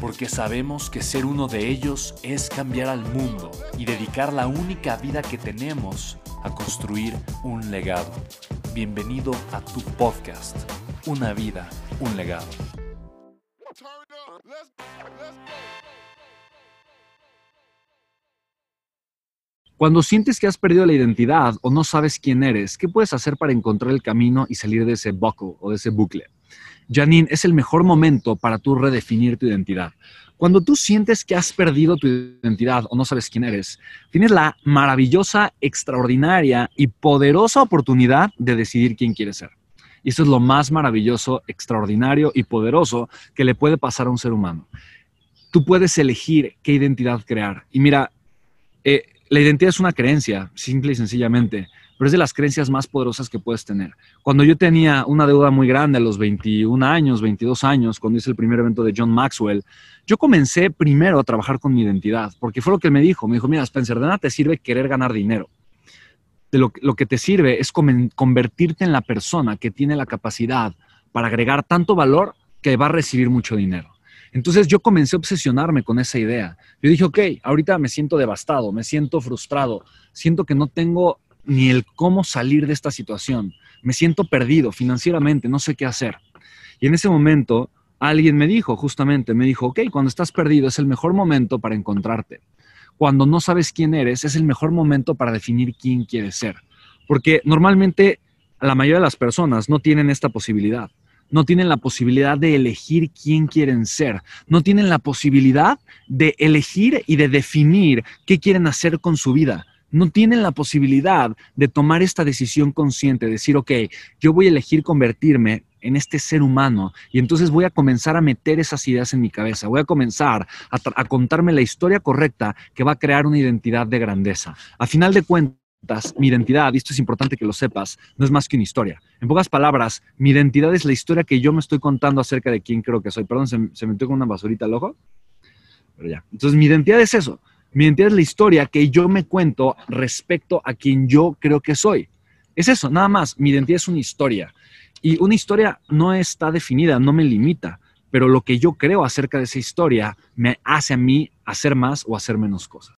porque sabemos que ser uno de ellos es cambiar al mundo y dedicar la única vida que tenemos a construir un legado. Bienvenido a tu podcast, Una vida, un legado. Cuando sientes que has perdido la identidad o no sabes quién eres, ¿qué puedes hacer para encontrar el camino y salir de ese bucle o de ese bucle? Janine, es el mejor momento para tú redefinir tu identidad. Cuando tú sientes que has perdido tu identidad o no sabes quién eres, tienes la maravillosa, extraordinaria y poderosa oportunidad de decidir quién quieres ser. Y eso es lo más maravilloso, extraordinario y poderoso que le puede pasar a un ser humano. Tú puedes elegir qué identidad crear. Y mira, eh, la identidad es una creencia, simple y sencillamente pero es de las creencias más poderosas que puedes tener. Cuando yo tenía una deuda muy grande a los 21 años, 22 años, cuando hice el primer evento de John Maxwell, yo comencé primero a trabajar con mi identidad, porque fue lo que me dijo. Me dijo, mira, Spencer, de nada te sirve querer ganar dinero. De lo, lo que te sirve es convertirte en la persona que tiene la capacidad para agregar tanto valor que va a recibir mucho dinero. Entonces yo comencé a obsesionarme con esa idea. Yo dije, ok, ahorita me siento devastado, me siento frustrado, siento que no tengo ni el cómo salir de esta situación. Me siento perdido financieramente, no sé qué hacer. Y en ese momento alguien me dijo, justamente, me dijo, ok, cuando estás perdido es el mejor momento para encontrarte. Cuando no sabes quién eres, es el mejor momento para definir quién quieres ser. Porque normalmente la mayoría de las personas no tienen esta posibilidad. No tienen la posibilidad de elegir quién quieren ser. No tienen la posibilidad de elegir y de definir qué quieren hacer con su vida no tienen la posibilidad de tomar esta decisión consciente, decir, ok, yo voy a elegir convertirme en este ser humano y entonces voy a comenzar a meter esas ideas en mi cabeza, voy a comenzar a, contarme la historia correcta que va a crear una identidad de grandeza. A final de cuentas, mi identidad, y esto es importante que lo sepas, no es más que una historia. En pocas palabras, mi identidad es la historia que yo me estoy contando acerca de quién creo que soy. Perdón, se, se metió con una basurita al ojo. Pero ya. Entonces, mi identidad es eso. Mi identidad es la historia que yo me cuento respecto a quien yo creo que soy. Es eso, nada más. Mi identidad es una historia. Y una historia no está definida, no me limita, pero lo que yo creo acerca de esa historia me hace a mí hacer más o hacer menos cosas.